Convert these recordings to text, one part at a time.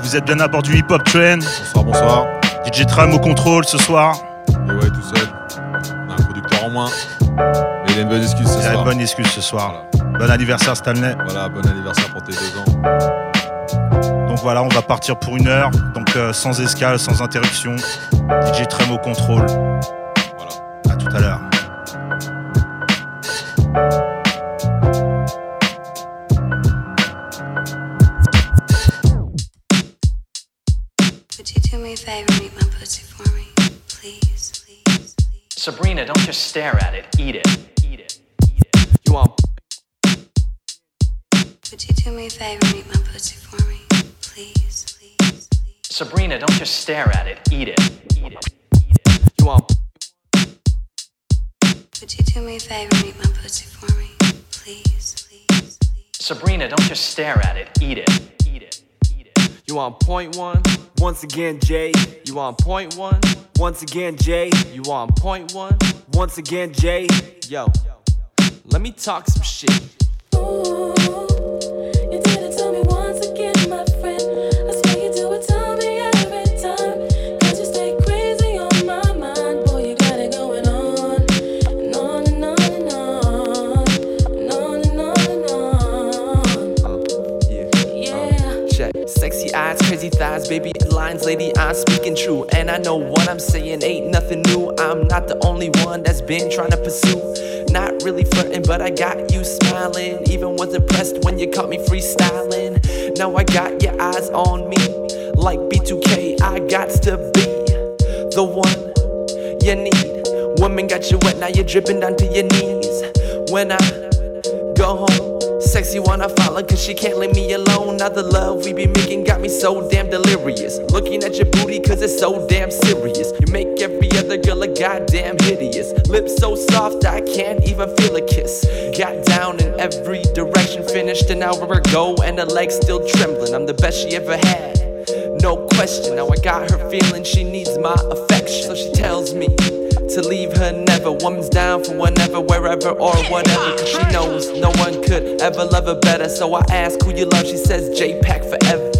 vous êtes bien à bord du hip-hop train. Bonsoir, bonsoir. DJ Tram au contrôle ce soir. Et ouais, tout seul. On a un producteur en moins. Mais il a une bonne excuse ce Il a une soir. bonne excuse ce soir. Bon anniversaire Stanley. Voilà, bon anniversaire pour tes deux ans. Donc voilà, on va partir pour une heure. Donc euh, sans escale, sans interruption. DJ Tram au contrôle. Just stare at it. Eat it. Eat it. Eat it. you want Would you do me a favor and eat my pussy for me? Please, please, please. Sabrina, don't just stare at it. Eat it. Eat it. Eat it. you want point one? Once again, Jay. You want point one? Once again, Jay. You want point one? Once again, Jay. Yo, let me talk some shit. Ooh, baby lines, lady, I'm speaking true. And I know what I'm saying ain't nothing new. I'm not the only one that's been trying to pursue. Not really flirting, but I got you smiling. Even was impressed when you caught me freestyling. Now I got your eyes on me. Like B2K, I got to be the one you need. Woman got you wet, now you're dripping down to your knees. When I go home. Sexy wanna follow cause she can't leave me alone. Now the love we be making got me so damn delirious. Looking at your booty cause it's so damn serious. You make every other girl a goddamn hideous. Lips so soft I can't even feel a kiss. Got down in every direction, finished an hour ago, and her legs still trembling. I'm the best she ever had. No question, now I got her feeling she needs my affection. So she tells me to leave her never. Woman's down for whenever, wherever, or whatever. Cause she knows no one could ever love her better. So I ask who you love, she says J Pack forever.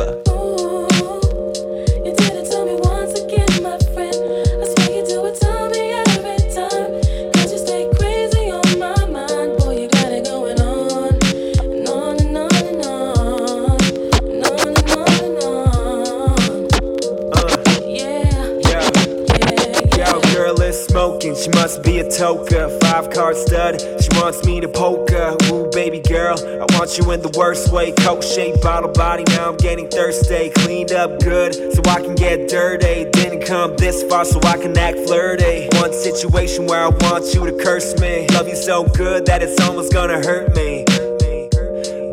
Toker. Five card stud. She wants me to poke her. Ooh, baby girl, I want you in the worst way. Coke shaped bottle body. Now I'm getting thirsty. Cleaned up good so I can get dirty. Didn't come this far so I can act flirty. One situation where I want you to curse me. Love you so good that it's almost gonna hurt me.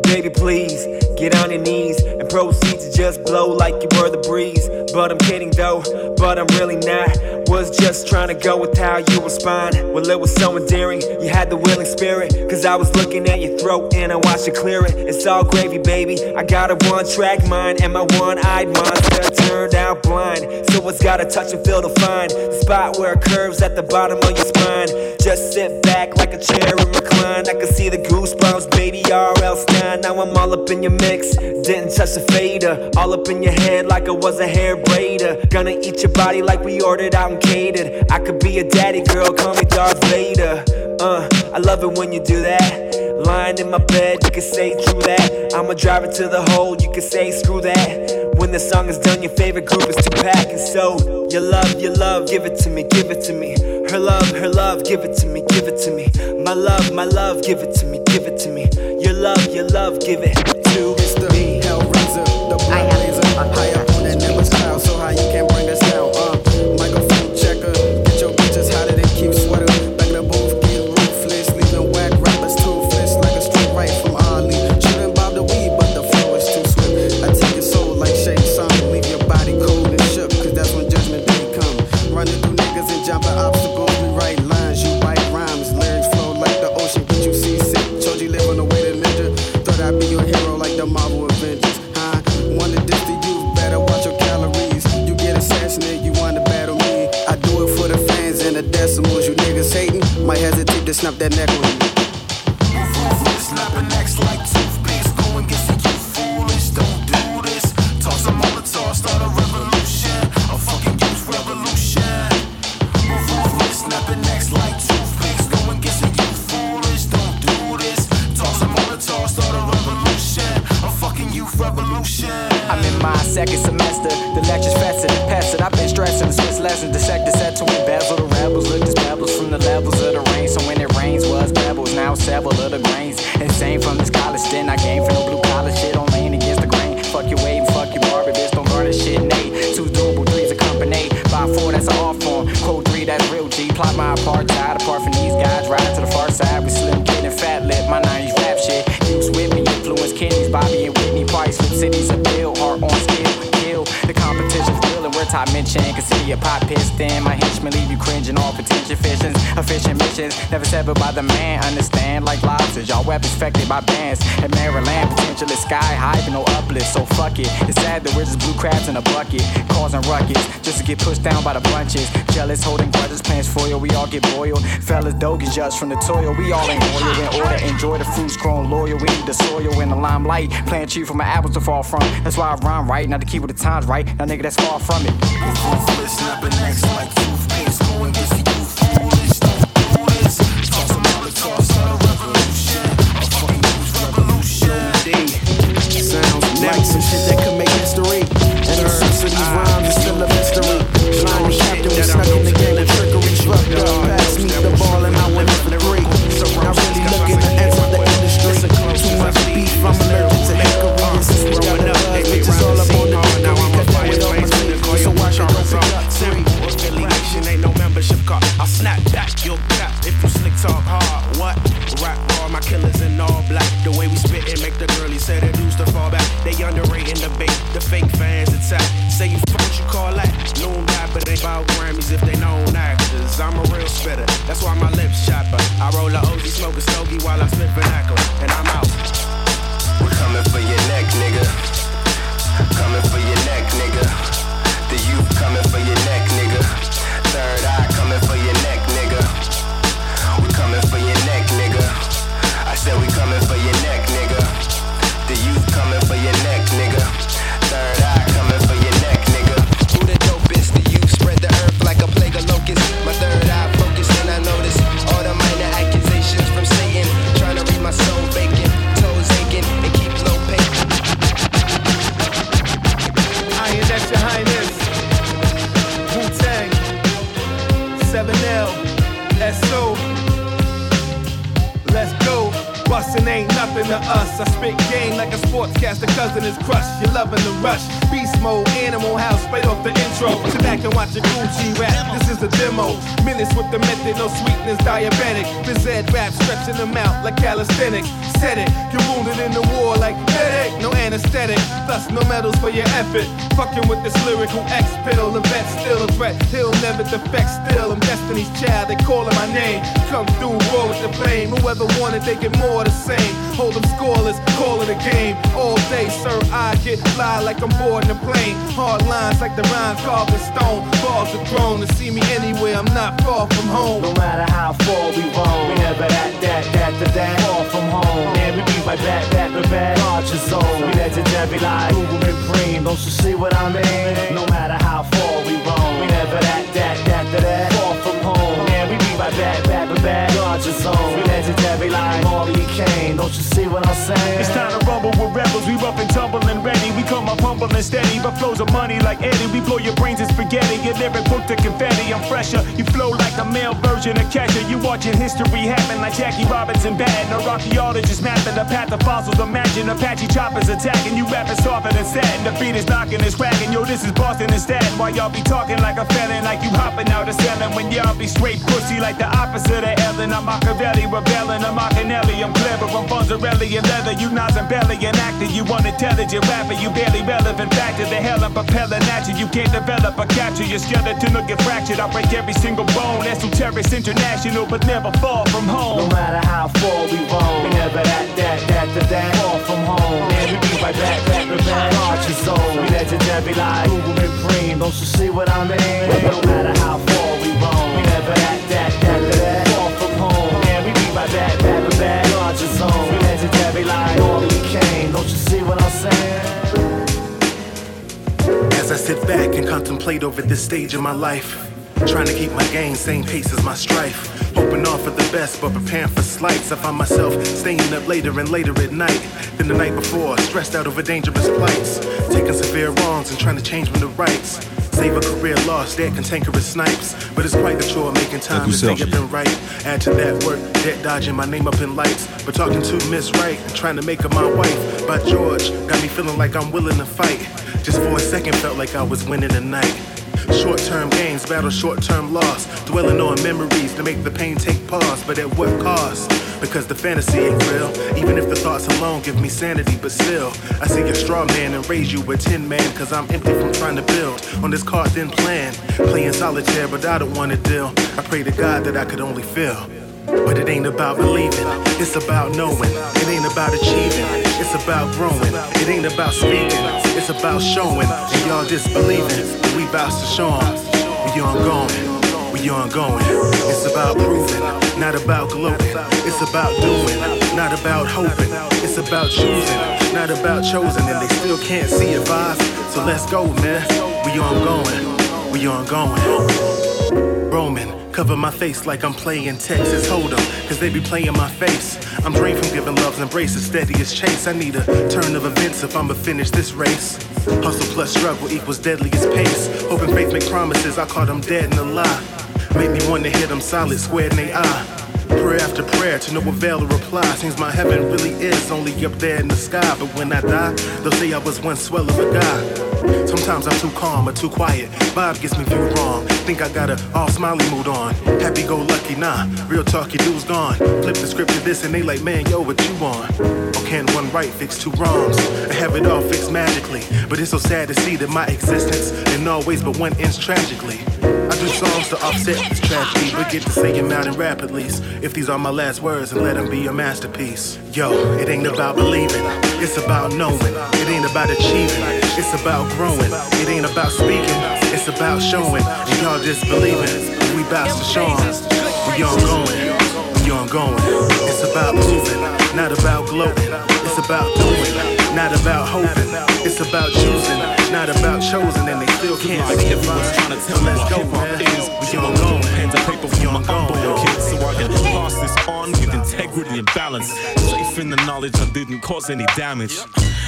Baby, please get on your knees and proceed to just blow like you were the breeze. But I'm kidding though, but I'm really not. Was just trying to go with how you respond. Well, it was so endearing. You had the willing spirit. Cause I was looking at your throat and I watched you clear it. It's all gravy, baby. I got a one track mind and my one eyed monster turned out blind. So it's got a touch and feel to find the spot where it curves at the bottom of your spine. Just sit back like a chair and recline. I can see the goosebumps, baby, R.L. Stine. Now I'm all up in your mix. Didn't touch the fader. All up in your head like I was a hair braider. Gonna eat your body like we ordered out and catered. I could be a daddy girl, call me Darth Vader. Uh, I love it when you do that. Lying in my bed, you can say true that. I'ma drive it to the hole, you can say screw that. When the song is done, your favorite group is Tupac and so your love, your love, give it to me, give it to me. Her love, her love, give it to me, give it to me. My love, my love, give it to me, give it to me. Your love, your love, give it to me. On that snap that neck on you. Never severed by the man. Understand like lobsters. Y'all weapons affected by bands. At Maryland, potential is sky high, but no uplift. So fuck it. It's sad that we're just blue crabs in a bucket. Causing ruckus. Just to get pushed down by the bunches. Jealous, holding grudges, plans for you. We all get boiled. Fellas, dogan judged from the toil. We all ain't loyal in order. Enjoy the fruits grown loyal. We need the soil in the limelight. Plant tree for my apples to fall from. That's why I rhyme right. Not to keep with the times right. Now nigga, that's far from it. Necks like They underrating the fake fans attack. Say you fuck you call that. Loon rapper, they about Grammys if they known actors. I'm a real spitter, that's why my lips chopper. I roll a OG, smoke a stogie while I spit vernacular, and I'm out. We're coming for your neck, nigga. Coming for your neck, nigga. The youth coming for your neck, nigga. Third eye coming for your neck, Bustin' ain't nothing to us. I spit game like a sportscaster, cousin is crushed. You're loving the rush. Beast mode, animal house, straight off the intro. Sit back and watch a Gucci rap. This is a demo. Minutes with the method, no sweetness, diabetic. Bized rap, stretching them out like calisthenics. Said it, you're wounded in the war like medic. No anesthetic, thus no medals for your effort. Fucking with this lyrical X pill, the vet still a threat. He'll never defect still. I'm Destiny's child, they calling my name. Come through, roll with the blame. Whoever wanted, they get more the same. Hold them scoreless, call it a game. All day, sir, I get fly like I'm boarding a plane. Hard lines like the rhymes carved in stone. Balls are thrown to see me anywhere, I'm not far from home. No matter how far we roam, we never that, that, that, that, far from home. Man, we be right back, back, back, back, larger zone. We legendary like Guru and Preem, don't you see what I mean? No matter how far we roam, we never that, that, that, that, that, far from home. Man, we be right back, back, back, larger zone. We legendary like Marley don't you see what I'm saying? It's time to rumble with rebels. We rough and tumble and ready. We come up humble and steady, but flows of money like Eddie. We blow your brains in spaghetti. Your lyric book to confetti. I'm fresher. You flow like the male version of Kesha. You watching history happen like Jackie Robinson bad. No archaeologist mapping the path of fossils. Imagine Apache choppers attacking. You rapping softer than satin. The beat is knocking and cracking. Yo, this is Boston and Staten. While y'all be talking like a felon, like you hopping out of selling. When y'all be straight pussy like the opposite of Ellen. I'm Machiavelli, rebelling. I'm Machiavelli. I'm clever. I'm Fonzarelli and leather. You Nas and belly and actor. You unintelligent rapper. You barely relevant factor. The hell I'm propelling at you. You can't develop or capture your skeleton will get fractured. I break every single bone. Esoterics international, but never far from home. No matter how far we roam, we never that, that, that, that, that, far from home. Man, we be right back, bad, bad, bad. Archer zone. We legendary like Guru and Preem. Don't you see what I mean? No matter how far we roam, we never that, that. I sit back and contemplate over this stage of my life, trying to keep my game same pace as my strife. Hoping all for the best, but preparing for slights. I find myself staying up later and later at night than the night before, stressed out over dangerous plights. Taking severe wrongs and trying to change them to rights. Save a career lost, dead cantankerous snipes. But it's quite the chore making time to stay up and right. Add to that work, debt dodging my name up in lights. But talking to Miss Wright and trying to make her my wife. By George, got me feeling like I'm willing to fight. Just for a second, felt like I was winning the night. Short term gains battle short term loss. Dwelling on memories to make the pain take pause, but at what cost? Because the fantasy ain't real. Even if the thoughts alone give me sanity, but still, I see a straw man and raise you a tin man. Cause I'm empty from trying to build on this card then plan. Playing solitaire, but I don't wanna deal. I pray to God that I could only feel. But it ain't about believing, it's about knowing. It ain't about achieving, it's about growing. It ain't about speaking, it's about showing. And y'all just believing, we bout to show. We ongoing, we on going. It's about proving, not about gloating. It's about doing, not about hoping. It's about choosing, not about chosen. And they still can't see it, vibes. So let's go, man. We ongoing, we on going. Roman. Cover my face like I'm playing Texas Hold'em, cause they be playing my face. I'm drained from giving love's embrace, steady as chase. I need a turn of events if I'ma finish this race. Hustle plus struggle equals deadliest pace. Hoping faith make promises, I call them dead in a lie. Make me wanna hit them solid, square in they eye. Prayer after prayer to no avail or reply. Seems my heaven really is only up there in the sky. But when I die, they'll say I was one swell of a guy. Sometimes I'm too calm or too quiet. Vibe gets me viewed wrong. Think I got a all smiley mood on. Happy go lucky, nah. Real talk, your dude's gone. Flip the script to this and they like, man, yo, what you on? Or oh, can one right fix two wrongs? I have it all fixed magically. But it's so sad to see that my existence in all ways but one ends tragically. I do songs to offset this tragedy, but get to say them out in rap at least. If these are my last words, and let them be a masterpiece. Yo, it ain't about believing, it's about knowing. It ain't about achieving, it's about growing. It ain't about speaking, it's about showing. And y'all just believing, we bout to show 'em. We ongoing, we ongoing. It's about moving, not about gloating. It's about doing, not about hoping. It's about choosing, not about chosen. And they still can't like see everyone's trying to tell me Let's what go, hip hop is. We on ongoing. pen to paper for my unborn kids, so I can pass this on with integrity and balance. In the knowledge I didn't cause any damage.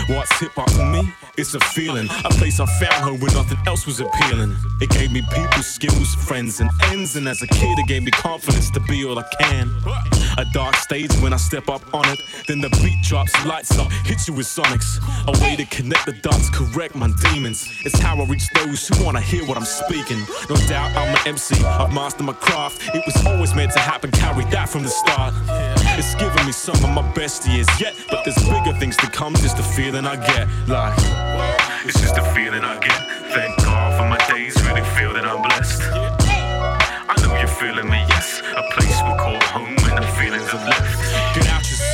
What's hip hop to me? It's a feeling, a place I found home when nothing else was appealing. It gave me people, skills, friends, and ends. And as a kid, it gave me confidence to be all I can. A dark stage when I step up on it. Then the beat drops, lights up, hit you with sonics. A way to connect the dots, correct my demons. It's how I reach those who wanna hear what I'm speaking. No doubt I'm an MC, I've mastered my craft. It was always meant to happen, carry that from the start. It's given me some of my best years yet, but there's bigger things to come, just the feeling I get. Like, it's just the feeling I get. Thank God for my days, really feel that I'm blessed. I know you're feeling me, yes. A place we call home when the feelings have left.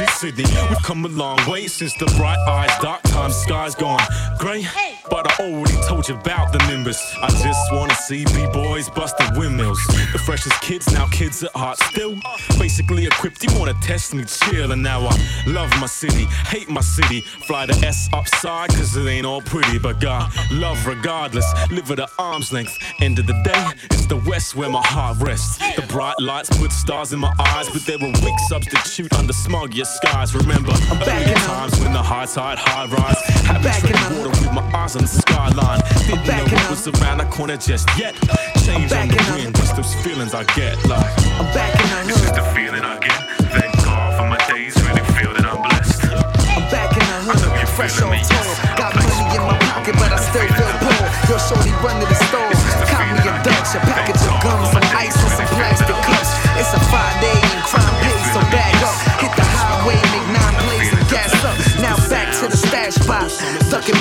Out Sydney. We've come a long way since the bright eyes, dark times, skies gone grey. But I already told you about the Nimbus. I just wanna see B-boys bust the windmills. The freshest kids, now kids at heart still. Basically equipped, you wanna test me, chill. And now I love my city, hate my city. Fly the S upside, cause it ain't all pretty. But God, love regardless, live at an arm's length. End of the day, it's the West where my heart rests. The bright lights put stars in my eyes, but they're a weak substitute under smoggier skies. Remember, I'm back in times when the high tide, high rise. Having tread water with my eyes on the skyline. Didn't know what was around the corner just yet. Change on the wind, just those feelings I get. Like, I'm back in the the feeling I get. Thank God for my days, really feel that I'm blessed. I'm back in the hood, fresh off tour. Got money in my pocket, but I still feel poor. Yo, shorty, run to the store. Cop me a Dutch, a package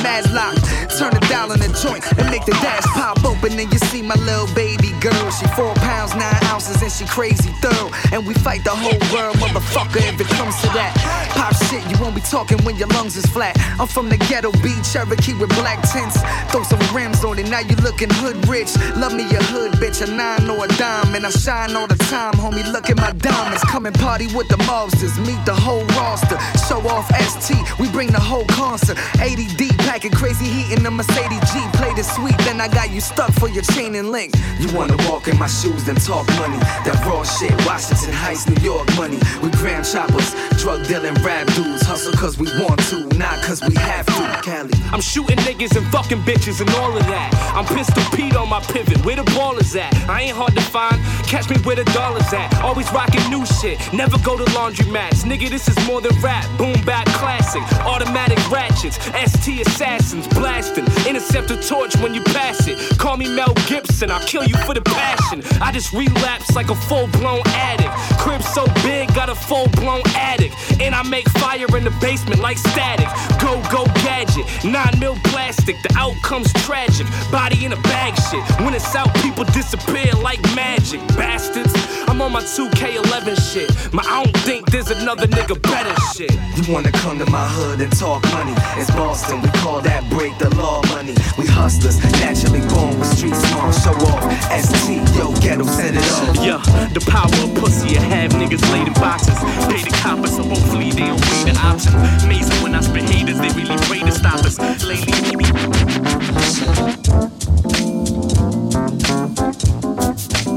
bag up. And. Turn the dial on the joint and make the dash pop open, and you see my little baby girl. She four pounds nine ounces and she crazy thorough. And we fight the whole world, motherfucker, if it comes to that. Pop shit, you won't be talking when your lungs is flat. I'm from the ghetto beat, Cherokee with black tints. Throw some rims on it, now you looking hood rich. Love me a hood bitch, a nine or a dime, and I shine all the time, homie. Look at my diamonds. Come and party with the mobsters, meet the whole roster. Show off ST, we bring the whole concert. 80 deep, packing crazy heat in the Mercedes G. Play the sweet, then I got you stuck for your chain and link. You wanna walk in my shoes, then talk money. That raw shit, Washington Heights, New York money. We gram choppers, drug dealing rap dudes. Hustle cause we want to, not cause we have to. Cali. I'm shooting niggas and fucking bitches and all of that. I'm pistol Pete on my pivot. Where the ball is at? I ain't hard to find. Catch me where the dollars at. Always rocking new shit. Never go to laundry mats. Nigga, this is more than rap. Boom back classic. Automatic ratchets. ST assassins Intercept a torch when you pass it. Call me Mel Gibson. I'll kill you for the passion. I just relapse like a full blown addict. Crib so big, got a full blown attic. And I make fire in the basement like static. Go, go gadget. Nine mil plastic. The outcome's tragic. Body in a bag shit. When it's out, people disappear like magic. Bastards. I'm on my 2K11 shit. My, I don't think there's another nigga better shit. You wanna come to my hood and talk money? It's Boston, we call that break the law money. We hustlers, naturally born with street smart. Show off, ST, yo, ghetto, set it off. Yeah, the power of pussy, I have niggas laid in boxes. Pay the coppers, so hopefully they don't weigh the options. Amazing when I spit haters, they really pray to stop us. Lately, Y'all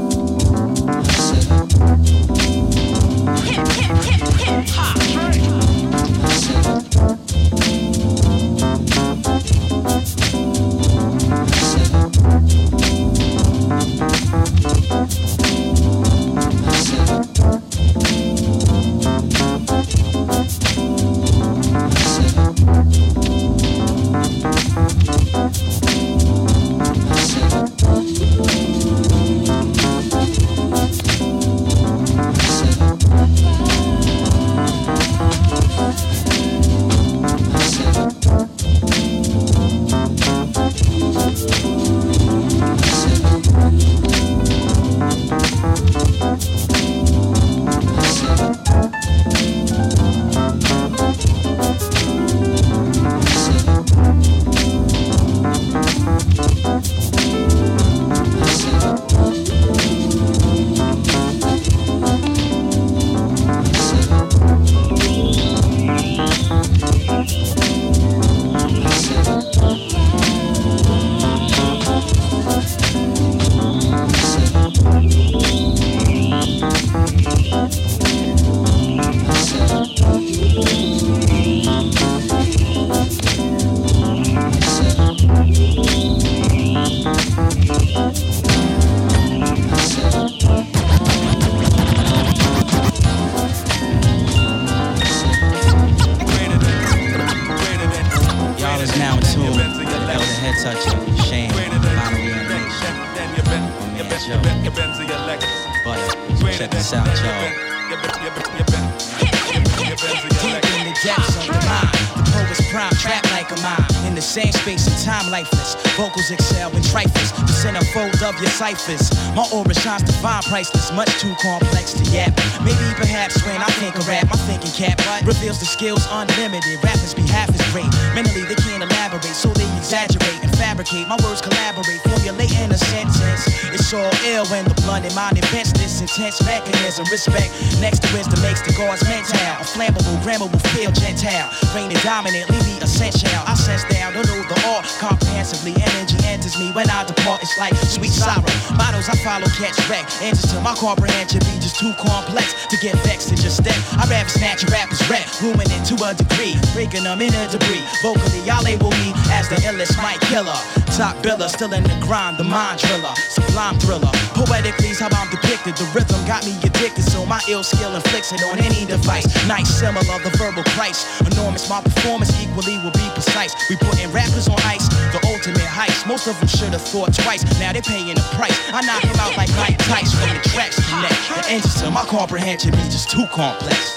Vocals excel in trifles. The centerfold of your ciphers. My aura shines divine, priceless. Much too complex to yap. Maybe perhaps when I think of rap, my thinking cap but reveals the skills unlimited. Rappers be half as great. Mentally, they can't elaborate, so they exaggerate and fabricate. My words collaborate, formulating a sentence. It's all ill when the blunt in mind invents this intense mechanism. Respect next to wisdom makes the gods mental. A flammable, grammable, feel gentile. Reigning dominant, leave me essential. I sense down, don't know the all comprehensively. Energy enters me when I depart. It's like sweet sorrow. Models I follow catch wreck. Answers to my comprehension be just too complex to get vexed and just step. I rather snatch a rapper's rap, ruining to a degree, breaking them in a debris. Vocally, y'all label me as the illest mic killer. Top biller, still in the grind, the mind driller, sublime thriller. Poetically, how I'm depicted. The rhythm got me addicted, so my ill skill inflicts it on any device. Nice, similar, the verbal price. Enormous, my performance equally will be precise. We putting rappers on ice, the ultimate heist. Most of them should have thought twice. Now they're paying the price. I knock them out like Mike Tyson from the tracks to neck. The engines to my comprehension is just too complex.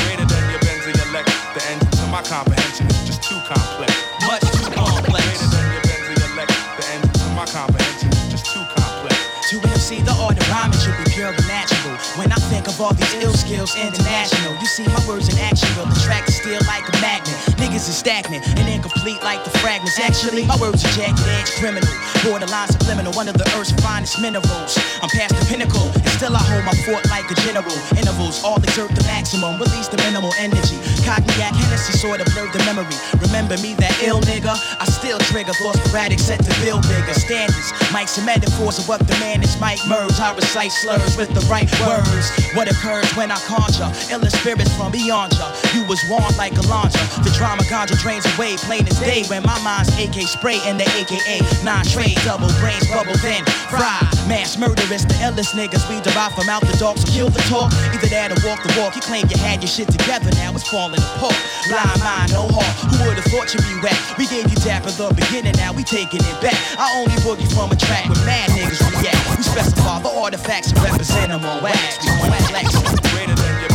Greater than your Benz or your Lex. The engine to my comprehension is just too complex. Much too complex. Greater than your Benz or your Lex. The engine to my comprehension is just too complex. To MC, the art of rhyming should be pure and natural. When I think of all these ill skills international, you see my words in action will attract the steel like a magnet. Niggas is stagnant and incomplete like the fragments. Actually, my words are jagged edge criminal. Borderline subliminal, one of the earth's finest minerals. I'm past the pinnacle, and still I hold my fort like a general. Intervals all exert the maximum, release the minimal energy. Cognac Hennessy sort of blurred the memory. Remember me, that ill nigga? I still trigger thoughts sporadic, set to build bigger standards. Mics and metaphors of what the man is might merge. I recite slurs with the right words. What occurs when I conjure ill spirits from beyond ya? You was warned like a launcher. The drama ganja drains away, plain as day. When my mind's AK spray and the AKA nine trade double brains bubble then fry. Mass murderers, the illest niggas we derive from out the dark. So kill the talk, either that or walk the walk. You claim you had your shit together, now it's falling apart. Blind mind, no heart. Who would've thought you'd be whack? We gave you dap at the beginning, now we taking it back. I only boogie from a track with mad niggas react. We specify the artifacts and represent them on wax. We on. Greater than your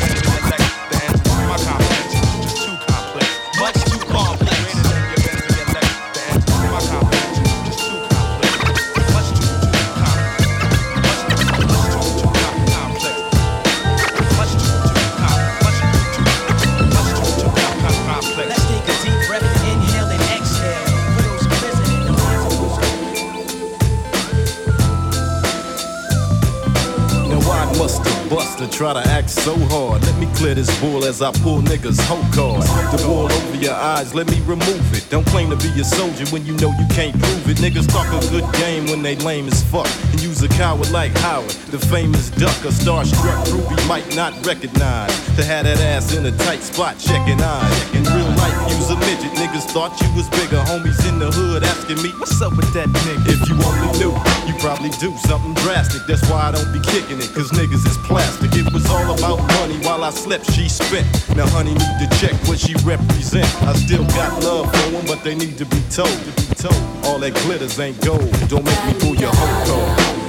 try to act so hard? Let me clear this bull as I pull niggas whole card. The wool over your eyes, let me remove it. Don't claim to be a soldier when you know you can't prove it. Niggas talk a good game when they lame as fuck. And use a coward like Howard, the famous duck. A starstruck groupie might not recognize. To have that ass in a tight spot, checking eyes. In real life, use a midget. Niggas thought you was bigger. Homies in the hood asking me, what's up with that nigga? If you only knew, you probably do something drastic. That's why I don't be kicking it, cause niggas is plastic. It was all about money while I slept, she spent. Now, honey, need to check what she represent. I still got love for them, but they need to be told. To be told, all that glitters ain't gold. Don't make me pull your whole card.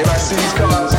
If I see these cars,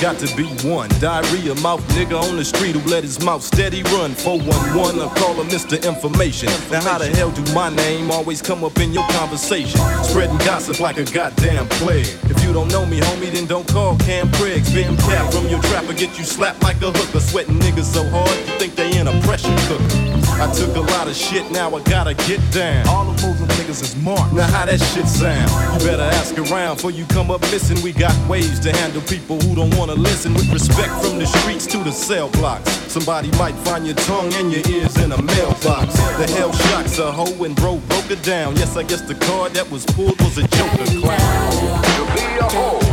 got to be one. Diarrhea mouth nigga on the street who let his mouth steady run. 411, I call him Mr. Information. Now, how the hell do my name always come up in your conversation? Spreading gossip like a goddamn plague. If you don't know me, homie, then don't call Cam Craig. Spitting cap from your trapper, get you slapped like a hooker. Sweating niggas so hard, you think they in a pressure cooker. I took a lot of shit, now I gotta get down. All the Muslim niggas is marked. Now how that shit sound? You better ask around before you come up missing. We got ways to handle people who don't wanna listen. With respect from the streets to the cell blocks. Somebody might find your tongue and your ears in a mailbox. The hell shocks a hoe and bro broke it down. Yes, I guess the card that was pulled was a joker clown.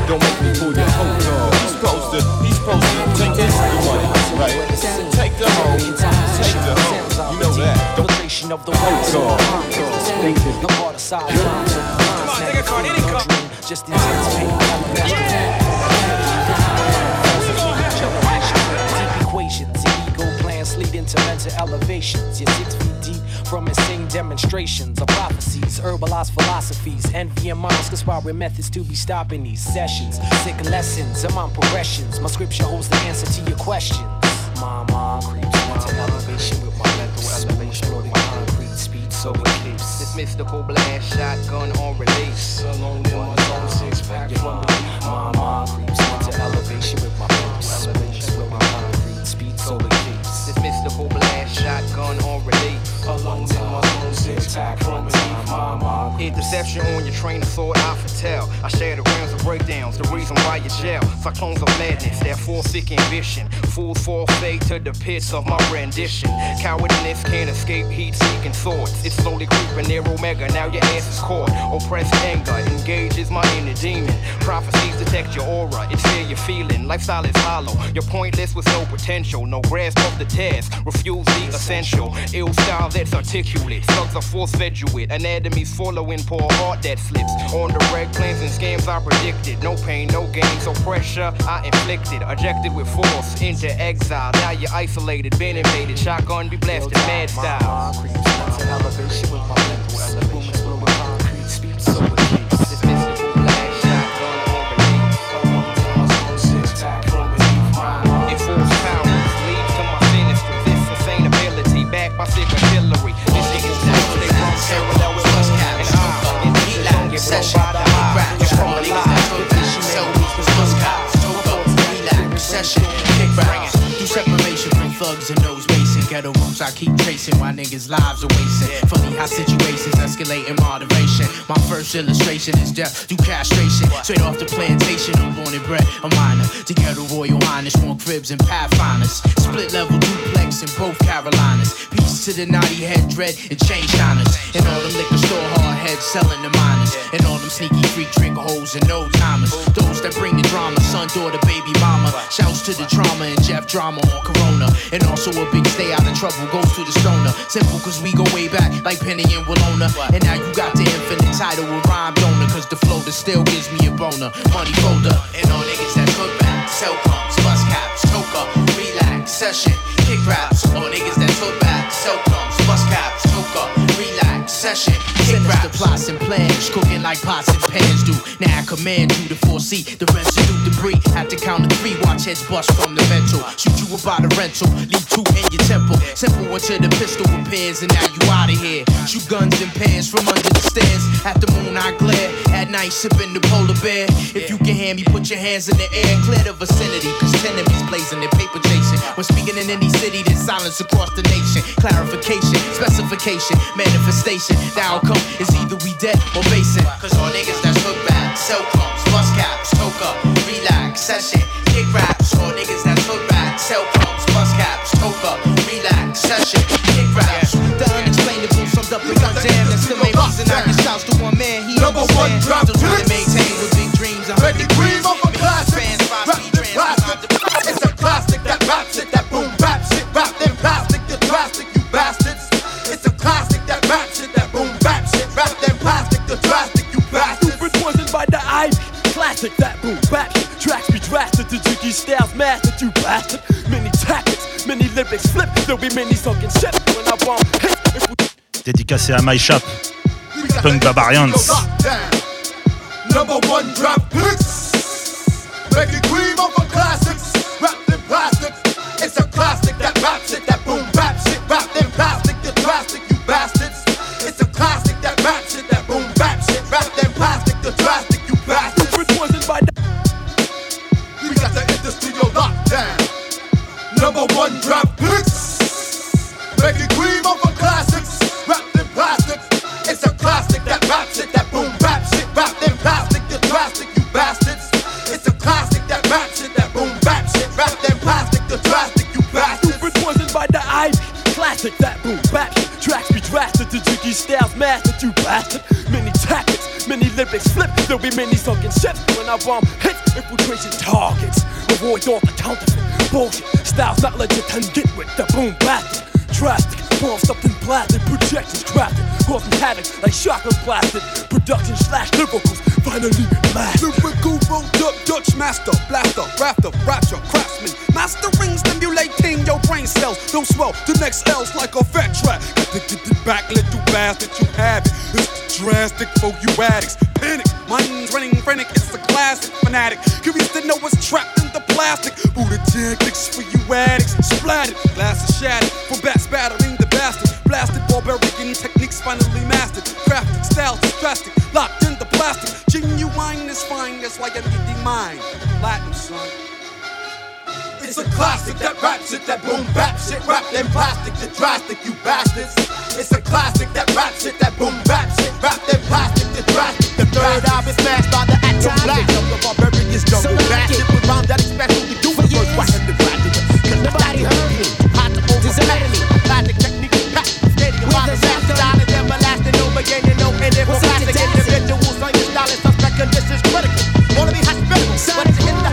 Don't make me pull your hoe card. He's supposed to, he's supposed to take this money, right? Take the take the. You know that. Don't Revelation of the hoe card. The part of sidelines. Just anticipate Deep equations, ego plans lead into mental elevations. You're six feet deep from insane demonstrations of prophecies, herbalized philosophies, envy and minds methods to be stopping these sessions. Sick lessons among progressions. My scripture holds the answer to your questions. My mind creeps into elevation with my mental elevation with concrete speed, so it keeps. This mystical blast shotgun on release. Alone in my zone, six pack from My mind creeps into elevation with my mental elevation with my concrete speed, so it keeps. This mystical blast shotgun on release. Alone in my pack from the My mind Interception on your train of thought, I foretell. I share the rounds of breakdowns, the reason why you jail. Cyclones of madness, that foresick ambition. Fools fall fate to the pits of my rendition. Cowardness can't escape heat seeking thoughts. It's slowly creeping near Omega, now your ass is caught. Oppressed anger engages my inner demon. Prophecies detect your aura, it's fear you're feeling. Lifestyle is hollow, you're pointless with no potential. No grasp of the task, refuse the essential. Ill style that's articulate, slugs are force fed you with. Anatomies following poor heart that slips. On the red plans and scams I predicted. No pain, no gain, so pressure I inflicted. Ejected with force into exile. Now you're isolated, been invaded. Shotgun be blasted, mad style. Session. I keep tracing while niggas' lives are wasting. Funny how situations escalate in moderation. My first illustration is death through castration. Straight off the plantation, I'm born and bred a minor. To ghetto royal highness, more cribs and pathfinders. Split level duplex in both Carolinas. Peace to the naughty head dread and chain shiners. And all them liquor store hard heads selling the miners. And all them sneaky freak drink holes and old timers. Those that bring the drama, son, daughter, baby, mama. Shouts to the trauma and Jeff drama on Corona. And also a big stay out of trouble goes to the stoner. Simple cause we go way back like Penny and Willona. And now you got the infinite title of rhyme donor. Cause the flow that still gives me a boner. Money folder. And all niggas that put back. Cell phones, bus caps, toka, relax, session, kick raps. All niggas that put back. Cell phones, bus caps, toka, relax, session, plots and plans, cooking like pots and pans do. Now I command you to foresee the residue debris. At the count of three, watch heads bust from the mental. Shoot you about a rental, leave two in your temple. Simple until the pistol repairs, and now you out of here. Shoot guns and pans from under the stairs. At the moon, I glare. At night, sipping the polar bear. If you can hear me, put your hands in the air. Clear the vicinity, cause enemies blazing their paper chasing. When speaking in any city, there's silence across the nation. Clarification, specification, manifestation. The outcome is either we dead or basing. Cause all niggas that's hook back, cell phones, bus caps, toka, relax, session, kick raps. All niggas that's hook back, cell phones, bus caps, toka, relax, session, kick raps. The unexplainable summed up in one jam. That's the main reason I get shouts to one man. He Number one understands. drop Still to hits. Classic that boom bap. Tracks be drastic. The jiggy styles mastered. You bastard. Many tactics, many lyrics flip. There'll be many sunken shit when I bomb hit. Dédicacé à My Shop, Punk Barbarians. Number one drop hits. Make it cream drop. Make it cream of a classics. Rap them plastic. It's a classic that raps it, that boom baps it. Rap them plastic, you drastic, you bastards. It's a classic that raps it, that boom baps it. Rap them plastic, you drastic, you bastards. Stupid poisoned by the ivy. Classic that boom bap. Tracks be drastic. The jiggy styles mastered. You bastard. Many tactics, many lyrics flip. There'll be many sunken ships when I bomb hits. Infiltration targets. Avoid all the counterfeit bullshit. Styles not legit and get with the boom blasted. Drastic, bomb something blasted. Projections crafted. Causing havoc like shotgun blasted. Production slash lyricals finally mastered. Lyrical rolled up Dutch master, blaster, rafter, rapture, craftsman. Mastering, stimulating your brain cells. Don't swell the next L's like a fat track. Got to get it back, little bastard, you have it. It's drastic for you addicts. Panic, mind's running frantic, it's a classic fanatic. Curious to know what's trapped in the plastic. Buddha tactics for you addicts. Splattered, glasses shattered from bats battering the bastard. Blasted barbarian techniques finally mastered. Crafted styles is drastic, locked in the plastic. Genuine is fine, that's why I'm getting mine. Latin, son. It's a classic that raps it, that boom baps it. Rap them plastic, the drastic, you bastards. It's a classic that raps it, that boom baps it. Rap them plastic, the drastic, the third eye is smashed by the atom blast. The barbarian is jungle bastard with rhymes that expect you to do for first watch the graduate. Cause nobody heard me. Conditions critical. Wanna be hospitable, but it's in the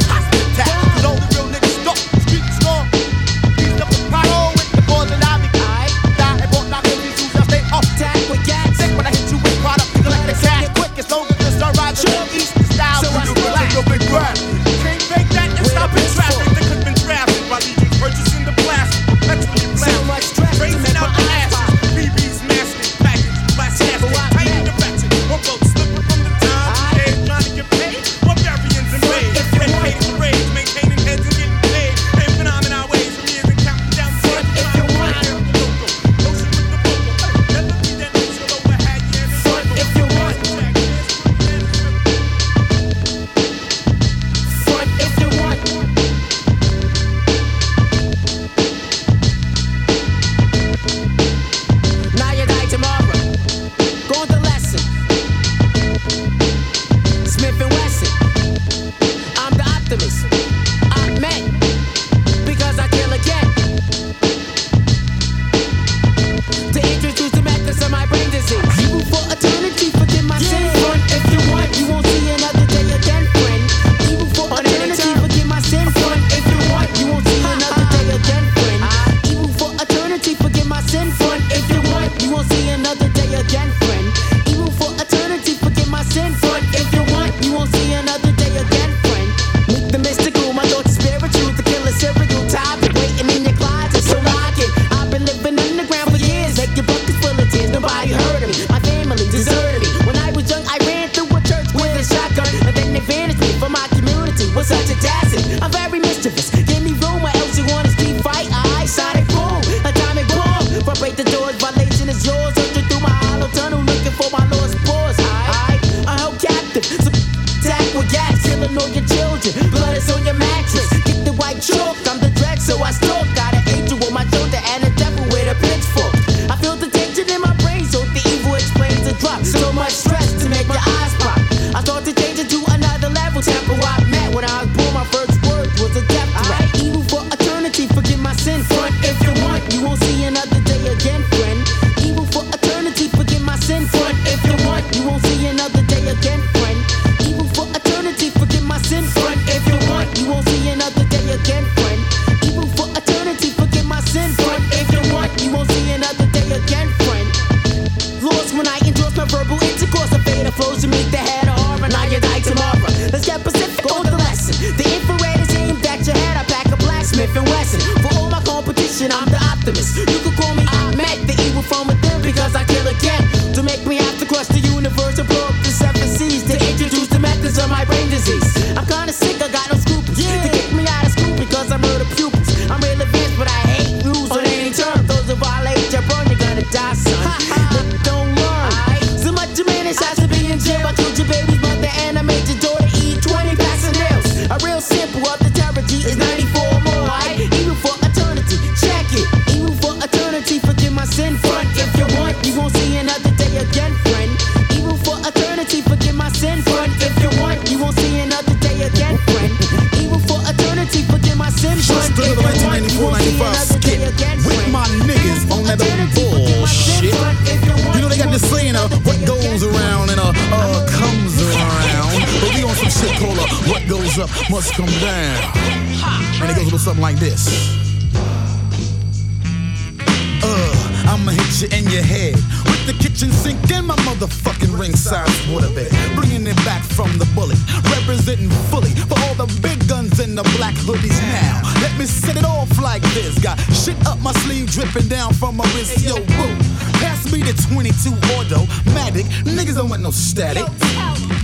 Niggas don't want no static.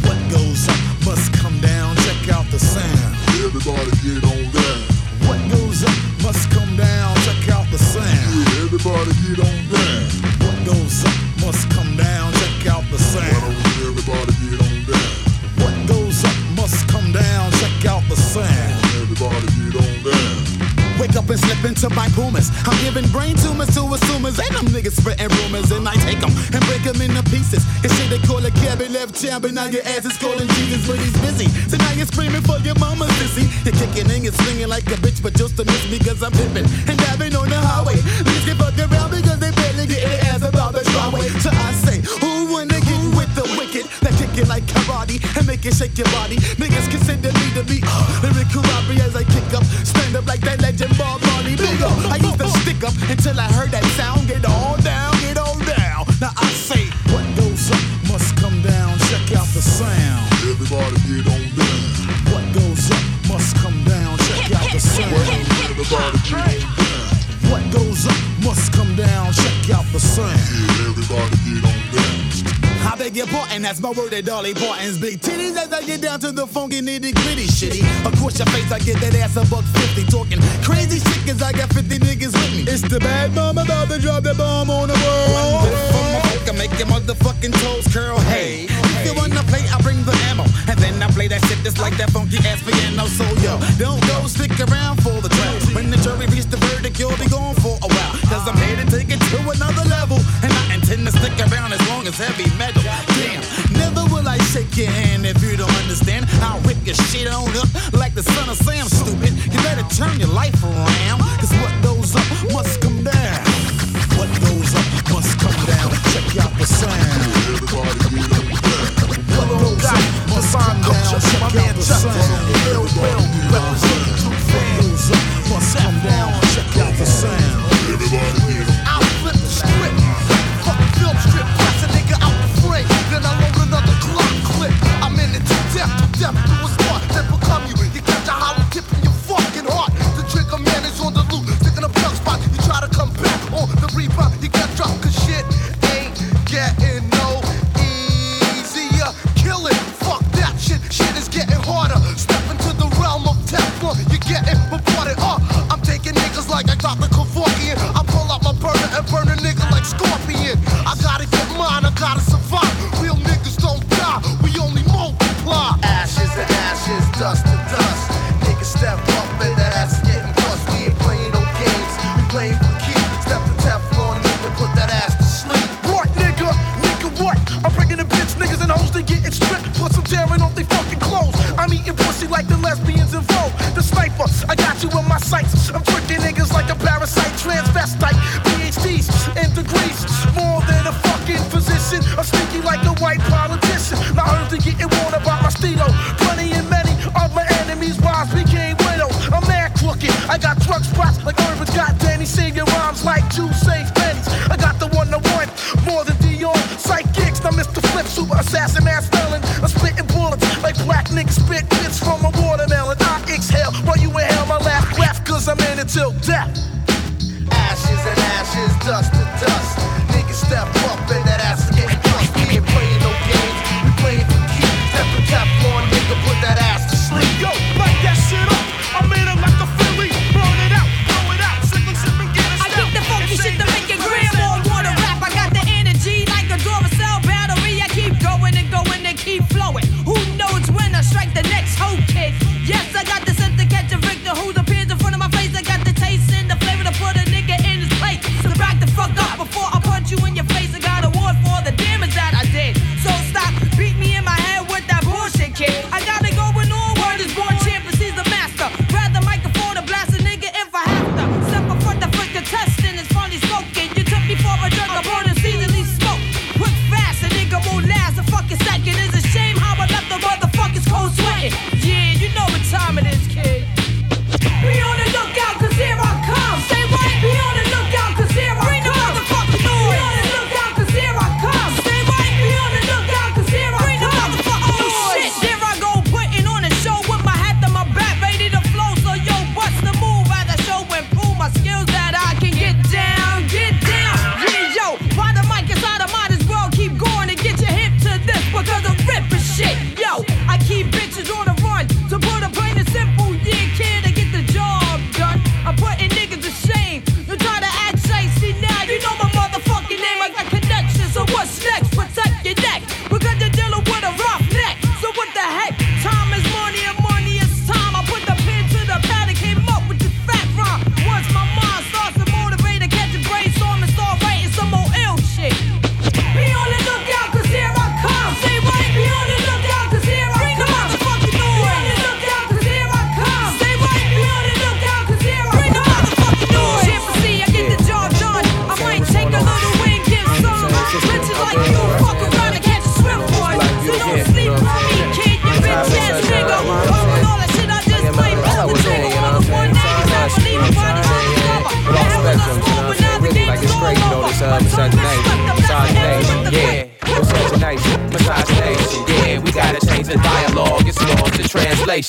What goes up must come down. Check out the sound. Everybody get on down. What goes up must come down. Check out the sound. Everybody get on down. What goes up must come down. Check out the sound. Everybody get on down. What goes up must come down. Check out the sound. Everybody get on down. Wake up and slip into my I'm giving brain tumors to assumers, and them niggas spreading rumors. And I take them and break them into pieces. And shit they call a cabin left jab, but now your ass is calling Jesus, but he's busy. So now you're screaming for your mama, sissy. You're kicking and you're swinging like a bitch, but just to miss me, cause I'm dipping and diving on the highway. Let's get fucked around because they barely get their ass about the driveway. So I say, who wanna get with the wicked? That kick it like karate and make it shake your body. Niggas consider me to be uh, lyrical robbery as I kick up, stand up like that legend Bob Marley. Big up, up until I heard that sound. get on. And that's my word at Dolly Parton's big titties as I get down to the funky nitty gritty shitty. Of course, your face, I get that ass a buck 50 talking crazy shit, cause I got 50 niggas with me. It's the bad mama about to drop that bomb on the world. One whip from my fucker, make your motherfucking toes curl, hey you wanna play, I bring the ammo. And then I play that shit just like that funky ass piano. So yo, don't go stick around for the trial. When the jury reaches the verdict, you'll be gone for a while. Cause I'm here to take it to another level. And I intend to stick around as long as heavy metal. Damn, never will I shake your hand if you don't understand. I'll rip your shit on up like the son of Sam, stupid. You better turn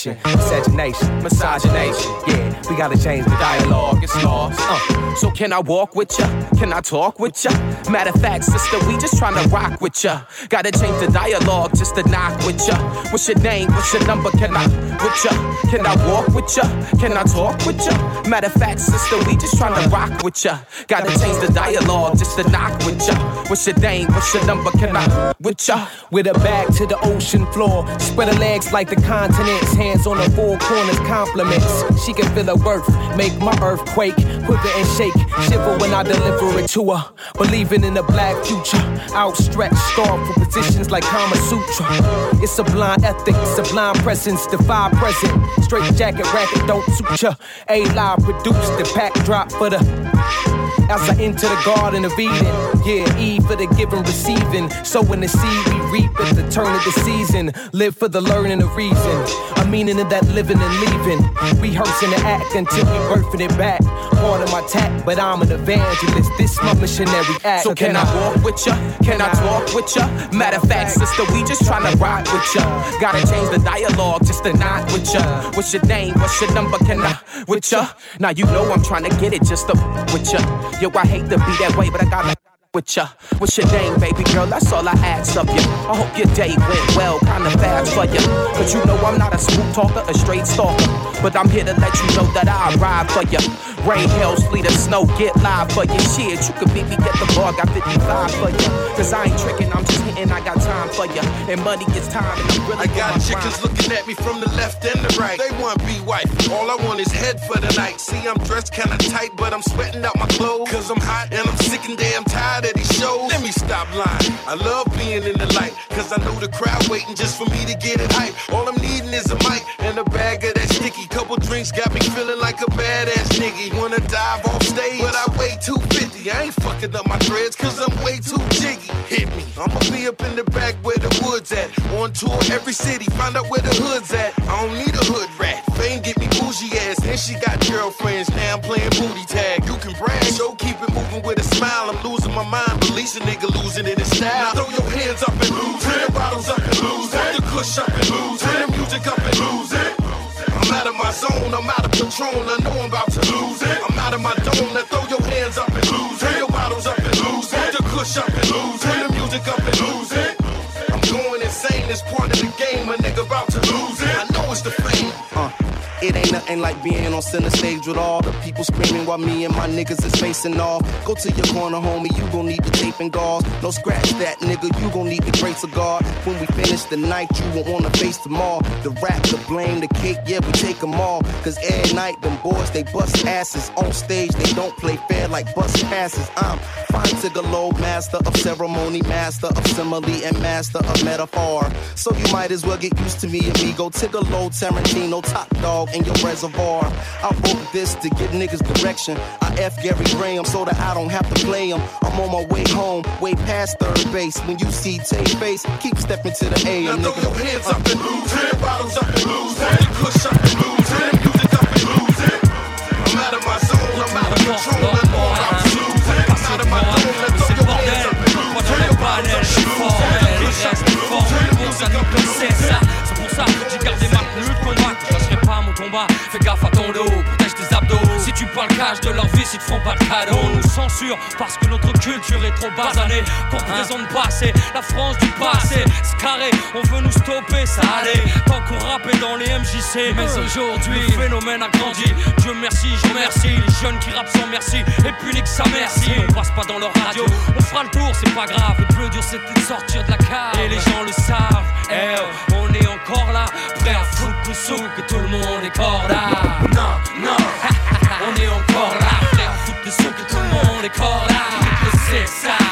translation. Misogynation, misogynation, yeah. We gotta change the dialogue. It's lost. Uh. So can I walk with ya? Can I talk with ya? Matter of fact, sister, we just tryna rock with ya. Gotta change the dialogue just to knock with ya. What's your name? What's your number? Can I with ya? Can I walk with ya? Can I talk with ya? Matter of fact, sister, we just tryna rock with ya. Gotta change the dialogue just to knock with ya. What's your name? What's your number? Can I with ya? With a back to the ocean floor. Spread her legs like the continents. Hands on the four corners, compliments. She can feel her worth. Make my earthquake. Quiver and shake. Shiver when I deliver it to her. Believing in a black future. Outstretched, star for positions like Kama Sutra. It's a blind ethic, sublime presence. Defy present. Straight jacket racket, don't suit ya. A live produce the pack drop for the. As I enter the garden of Eden, yeah, E for the giving, receiving. Sowing the seed we reap at the turn of the season. Live for the learning of reason. A meaning of that living and leaving. Rehearsing the act until we birthing it back. Part of my tack, but I'm an evangelist. This my missionary act. So can I walk with ya? Can I talk with ya? Matter of fact, sister, we just tryna ride with ya. Gotta change the dialogue just to not with ya. What's your name? What's your number? Can I with ya? Now you know I'm tryna get it just to with ya. Yo, I hate to be that way, but I gotta with ya. What's your name, baby girl? That's all I ask of you. I hope your day went well, kinda fast for you. But you know I'm not a smooth talker, a straight stalker. But I'm here to let you know that I ride for you. Rain, hail, sleet, or snow, get live for you. Shit, you could meet me at the bar, got 55 for you. Cause I ain't tricking, I'm just hitting, I got time for you. And money is time, and I'm really I got chickens looking at me from the left and the right. They want to be wife. All I want is head for the night. See, I'm dressed kinda tight, but I'm sweating out my clothes. Cause I'm hot and I'm sick and damn tired of these shows. Let me stop lying. I love being in the light. Cause I know the crowd waiting just for me to get it hype. All I'm needing is a mic and a bag of that sticky. Couple drinks got me feeling like a badass nigga. Wanna dive off stage, but I weigh 250. I ain't fucking up my dreads, cause I'm way too jiggy. Hit me. I'ma be up in the back where the woods at. On tour every city, find out where the hood's at. I don't need a hood rat. Fame get me bougie ass. Then she got girlfriends, now I'm playing booty tag. You can brag, show keep it moving with a smile. I'm losing my mind, release a nigga losing it in style. Now throw your hands up and lose it. Bottles up and lose it. The kush up and lose it. Music up and lose it. I'm out of my zone, I'm out of Patron, I know I'm about to lose it. I'm out of my dome, now throw your hands up and lose it. Your bottles up and lose it. The kush up and lose it. The music up and lose it. I'm going insane, it's part of the game, a nigga about to lose it. I know it's the fame. Uh, it ain't nothing like being on center stage with all the people screaming while me and my niggas is facing off. Go to your corner, homie, you gon' need the tape and gauze. No scratch that, nigga, you gon' need the grace of God. When we finish the night, you won't wanna face them all. The rap, the blame, the cake, yeah, we take them all. Cause every night, them boys, they bust asses. On stage, they don't play fair like bus passes. I'm fine Tigallo, master of ceremony, master of simile, and master of metaphor. So you might as well get used to me, amigo. Tigallo, Tarantino, top dog and your reservoir. I wrote this to give niggas direction. I F Gary Graham so that I don't have to play him. I'm on my way home, way past third base. When you see Tay face, keep stepping to the A. Now nigga. throw your hands up and lose it. Bottles up and lose it. Put the kush up and lose it. Music up and lose it. I'm out of my zone, I'm out of control, I know I'm about to lose it. I'm out of my zone, now throw your hands up and lose it. Turn your bottles up and lose it. ça nous plaît, c'est ça. C'est pour combat. Fais gaffe à ton dos, protège tes abdos. Si tu parles cash de leur vie, s'ils te font pas de cadeau. On nous censure parce que notre culture est trop basanée. Qu'on présente pas assez la France du passé. C'est carré, on veut nous stopper, ça allait. Tant qu'on rappait dans les MJC. Mais aujourd'hui, le phénomène a grandi. Dieu merci, je remercie les jeunes qui rappent sans merci. Et puis nique sa merci. On passe pas dans leur radio, on fera le tour, c'est pas grave. Le plus dur c'était de sortir de la cave. Et les gens le savent. Eh, on encore là, prêt à foutre le sou que tout le monde est corda. Non, non, on est encore là, prêt à foutre le sou que tout le monde est corda. C'est ça.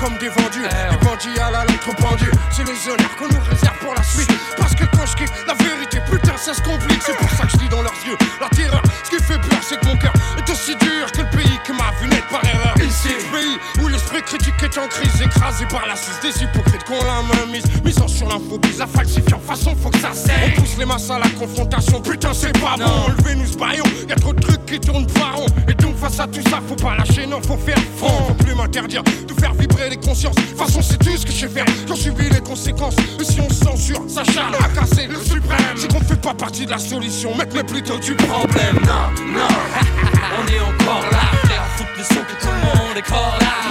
Comme des vendus, des bandits à la lettre pendue. C'est les honneurs qu'on nous réserve pour la suite. Parce que quand je kiffe la vérité, putain ça se complique. C'est pour ça que je lis dans leurs yeux la terreur. Ce qui fait peur c'est que mon cœur est aussi dur que le pays qui m'a vu naître par erreur. Ici, pays où l'esprit critique est en crise Écrasé par la cise des hypocrites qu'on la main mise. Misant sur l'infobie, la falsifiant façon faut que ça cesse. On pousse les masses à la confrontation, putain c'est pas bon Enlevez-nous ce baillon, y'a trop de trucs qui tournent par rond Et donc face à tout ça faut pas lâcher, non faut faire front. Faut plus m'interdire de faire vibrer les consciences. De toute façon c'est tout ce que je sais faire, j'en subis les conséquences. Et si on censure, ça charle à casser le suprême. C'est qu'on fait pas partie de la solution, mec mais plutôt du problème. Non, non, on est encore là, à foutre le son que tout le monde est corps là.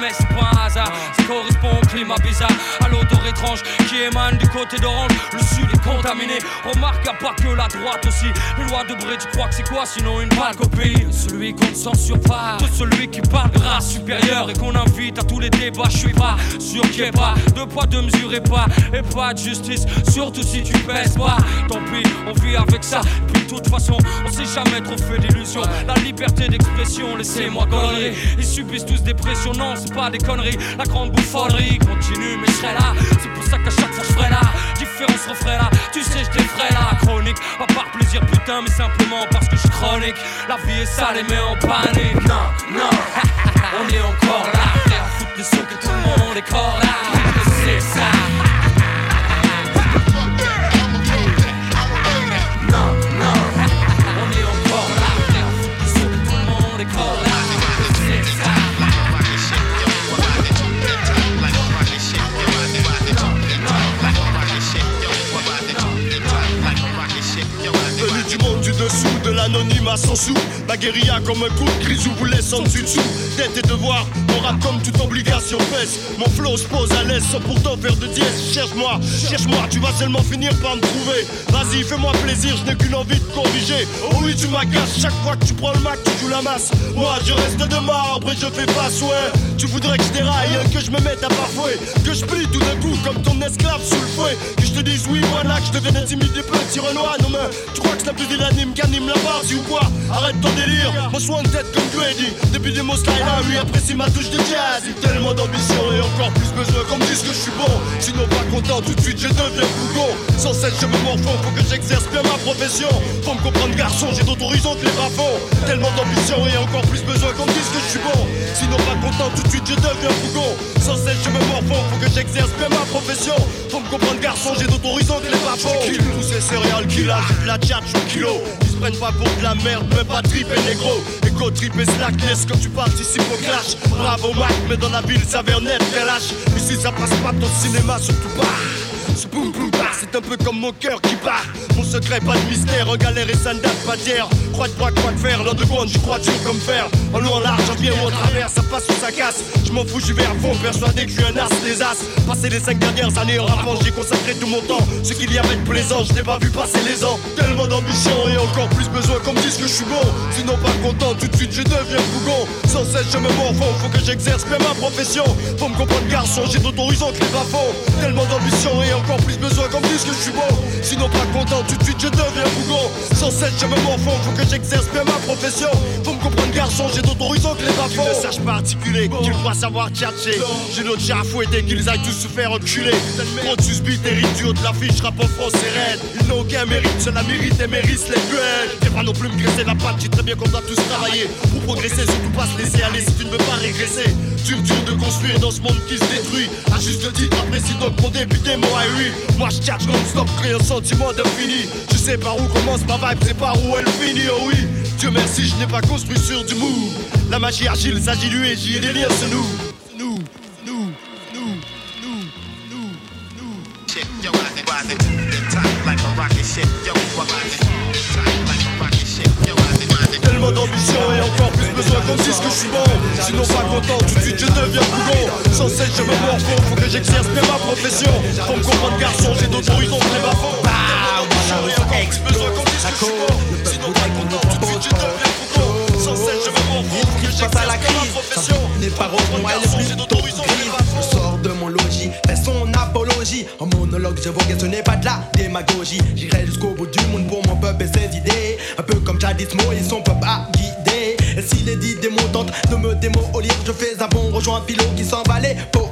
mais c'est pas un hasard. Ça correspond au climat bizarre, à l'odeur étrange qui émane du côté d'Orange. Le sud est contaminé. Remarque, y'a pas que la droite aussi. Les lois de Bré, tu crois que c'est quoi sinon une pâle copie Celui qu'on ne censure pas, de celui qui parle de race supérieure et qu'on invite à tous les débats. Je suis pas sûr qu'il y ait pas de poids, de mesure et pas, et pas de justice. Surtout si tu pèses pas. Tant pis, on vit avec ça. Puis de toute façon, on s'est jamais trop fait d'illusions. La liberté d'expression, laissez-moi conneries. Ils subissent tous des pressions, non, c'est pas des conneries. La grande bouffonnerie continue, mais je serai là. C'est pour ça qu'à chaque fois je ferai là. Différence referai là. Tu sais, je ferai la chronique. Pas par plaisir, putain, mais simplement parce que je chronique. La vie est sale et met en panique. Non, non, on est encore là. À foutre le son que tout le monde est corps là. C'est ça. Ma sans sou. La guérilla comme un coup de crise vous laisse en dessous Tête et devoir comme toute obligation pèse. Mon flow se pose à l'aise sans pourtant faire de dièse. Cherche-moi, cherche-moi, tu vas seulement finir par me trouver. Vas-y, fais-moi plaisir, je n'ai qu'une envie de corriger. Oh oui, tu m'agaces, chaque fois que tu prends le Mac, tu joues la masse. Moi, je reste de marbre et je fais pas ouais. Tu voudrais que je déraille, que je me mette à parfouer. Que je plie tout d'un coup comme ton esclave sous le fouet. Que je te dise oui, voilà, que je devienne intimidé, petit renoir. Non, mais tu crois que c'est plus d'anime qu'anime la base ou quoi? Arrête ton délire, mon soin de tête comme tu as dit. Depuis des mots ah oui, apprécie ma touche de jazz. Tellement d'ambition et encore plus besoin comme disent que je suis bon. Sinon, pas content, tout de suite je deviens bougon. Sans cesse, je me morfonds, faut que j'exerce bien ma profession. Faut me comprendre, garçon, j'ai d'autres horizons que les bas Tellement d'ambition et encore plus besoin qu'on me dise que je suis bon. Sinon, pas content, tout de suite je deviens bougon. Sans cesse, je me morfonds, faut que j'exerce bien ma profession. Faut me comprendre, garçon, j'ai d'autres horizons que les Kill tous ces céréales qu'il a, la chat, je kilo. Prennent pas pour de la merde, même pas trip et négro. Éco trip et slackness quand tu participes au clash. Bravo Mac, mais dans la ville, ça vient net, lâche. Ici, ça passe pas ton cinéma, surtout pas. Boum boum bah, c'est un peu comme mon cœur qui bat. Mon secret, pas de mystère, galère et ça ne date pas d'hier. Croix de bois, quoi de faire, l'un de grande, je crois dur comme fer. En long, en large, en bien ou en travers, ça passe ou ça casse. Je m'en fous, j'y vais à fond, persuadé que je suis un as des as. Passé les cinq dernières années en rappant, j'ai consacré tout mon temps. Ce qu'il y avait de plaisant, je n'ai pas vu passer les ans. Tellement d'ambition et encore plus besoin qu'on me dise que je suis bon. Sinon, pas content, tout de suite je deviens bougon. Sans cesse, je me morfonds, faut que j'exerce bien ma profession. Faut me comprendre, garçon, j'ai d'autres que les bas Tellement d'ambition et encore plus besoin qu'on me dise que je suis bon. Sinon, pas content, tout de suite je deviens bougon. Sans cesse, je me morfonds, faut que j'exerce bien ma profession. Faut me comprendre, garçon, j'ai d'autres horizons que les Qu'ils ne sachent pas articuler, qu'ils croient savoir tchatcher. J'ai l'autre chat à fouetter, qu'ils aillent tous se faire enculer. Trop de suspite, hérite du haut de l'affiche, rap en France et raide. Ils n'ont aucun mérite, cela mérite et mérite les gueules. T'es pas non plus me graisser la patte, tu très bien qu'on doit tous travailler. Pour progresser, surtout pas se laisser aller si tu ne veux pas régresser. Dur, dur de construire dans ce monde qui se détruit. À juste titre, apprécie donc mon député, moi et oui. Moi je tchatche non-stop, crée un sentiment d'infini. Je sais par où commence ma vibe, c'est par où elle finit, oh oui. Dieu merci, je n'ai pas construit sur du mou. La magie agile, lui et j'y ai des liens, c'est nous. Nous, nous, nous, nous, nous, nous. Yo, Tellement d'ambition et encore plus besoin qu'on dise que je suis bon. Sinon pas content, tout de suite je deviens bougon. Sans cesse je me morfonds, faut que j'exerce bien ma profession. Faut me comprendre garçon, j'ai d'autres horizons que les Bah, et encore plus besoin qu'on dise que je suis bon. Sinon pas content, tout de suite je deviens bougon. Sans cesse je me morfonds, faut que j'exerce bien ma profession. Paroles noires, les plus Je sors de mon son apologie. En monologue, je vois que ce n'est pas de la démagogie. J'irai jusqu'au bout du monde pour mon peuple et ses idées. Un peu comme Jadis Mo et son peuple à guider. Et si les idées montantes ne me démolir, je fais un bon rejoint philo qui s'en va les. Pour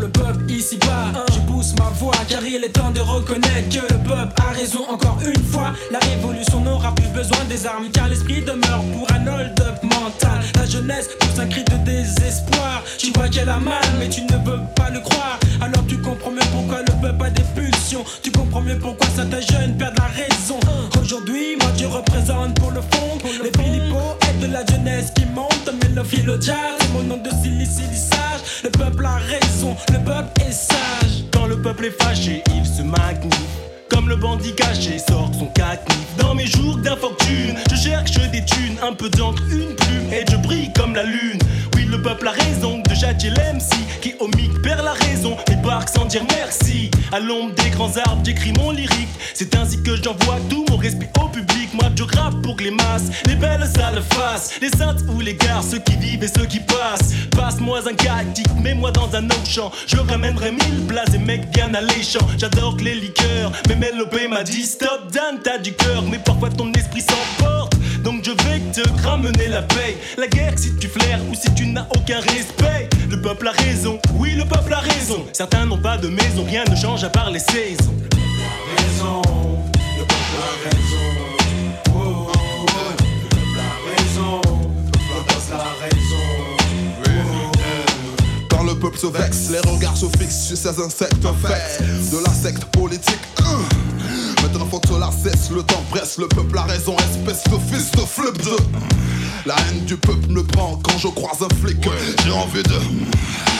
le peuple ici bas, je pousse ma voix car il est temps de reconnaître que le peuple a raison encore une fois. La révolution n'aura plus besoin des armes car l'esprit demeure pour un hold-up mental. La jeunesse pousse un cri de désespoir. Tu vois qu'elle a mal, mais tu ne peux pas le croire. Alors tu comprends mieux pourquoi le peuple a des pulsions. Tu comprends mieux pourquoi certains jeunes perdent la raison. Aujourd'hui, moi je représente pour le fond les Philippos et de la jeunesse qui monte. Mais le jazz, mon nom de sage. Le peuple a raison, le peuple est sage. Quand le peuple est fâché, il se magnifie. Comme le bandit caché sort son cacnif Dans mes jours d'infortune Je cherche des thunes, un peu d'encre, une plume Et je brille comme la lune Oui le peuple a raison de jadger l'MC Qui au mic perd la raison Et barque sans dire merci. À l'ombre des grands arbres j'écris mon lyrique. C'est ainsi que j'envoie tout mon respect au public. Moi je rappe pour que les masses Les belles sales faces Les saintes ou les gars Ceux qui vivent et ceux qui passent. Passe-moi un catique, mets-moi dans un autre champ. Je ramènerai mille blases et mecs bien alléchants. J'adore les liqueurs mais Mélopé m'a dit stop Dan t'as du cœur. Mais parfois ton esprit s'emporte Donc je vais te ramener la paix. La guerre si tu flaires ou si tu n'as aucun respect. Le peuple a raison, oui le peuple a raison. Certains n'ont pas de maison, rien ne change à part les saisons. Le peuple a raison, le peuple a raison. Oh, oh, oh, Le peuple a raison, le peuple a raison. Quand le peuple se vexe, les regards se fixent sur ces insectes faits de la secte politique. Maintenant faut que cela cesse, le temps presse, le peuple a raison, espèce de fils de flip de. La haine du peuple me prend quand je croise un flic. J'ai envie de.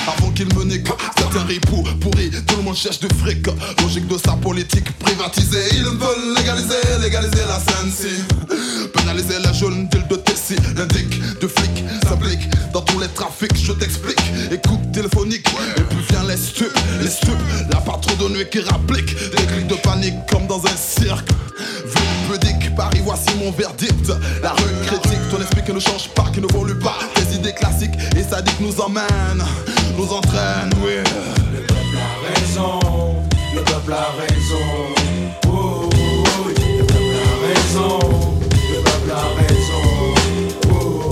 Avant qu'il me nique, certains ripoux pourris, tout le monde cherche du fric. Logique de sa politique privatisée, ils veulent légaliser, légaliser la scène Pénaliser la jeune deal de Tessie, l'indique de flic s'applique dans tous les trafics, je t'explique. Écoute téléphonique, et puis les stupes, les stupes, la patrouille de nuit qui rapplique, des clics de panique comme dans un cirque. Ville pudique, Paris, voici mon verdict. La rue critique, ton esprit qui ne change pas, qui ne volue pas. Tes idées classiques et sadiques nous emmènent, nous entraînent, oui. Le peuple a raison, le peuple a raison. Oh, oh, oh, le peuple a raison, le peuple a raison. Oh,